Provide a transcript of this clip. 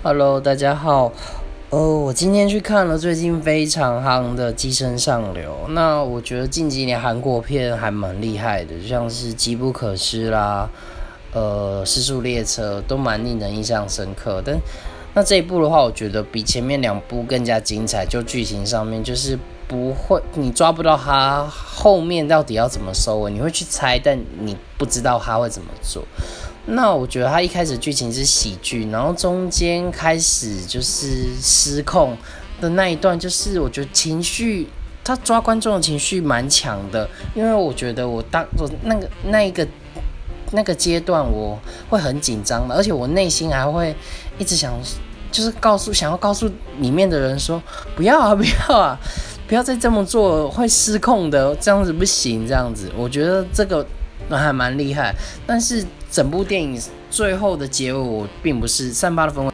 Hello，大家好。呃，我今天去看了最近非常夯的《寄生上流》。那我觉得近几年韩国片还蛮厉害的，像是《机不可失》啦，呃，《失速列车》都蛮令人印象深刻。但那这一部的话，我觉得比前面两部更加精彩。就剧情上面，就是不会你抓不到他后面到底要怎么收尾，你会去猜，但你不知道他会怎么做。那我觉得他一开始剧情是喜剧，然后中间开始就是失控的那一段，就是我觉得情绪他抓观众的情绪蛮强的，因为我觉得我当我那个那一个那个阶段我会很紧张的，而且我内心还会一直想，就是告诉想要告诉里面的人说不要啊不要啊 不要再这么做会失控的，这样子不行这样子，我觉得这个。那还蛮厉害，但是整部电影最后的结尾，我并不是三八的氛围。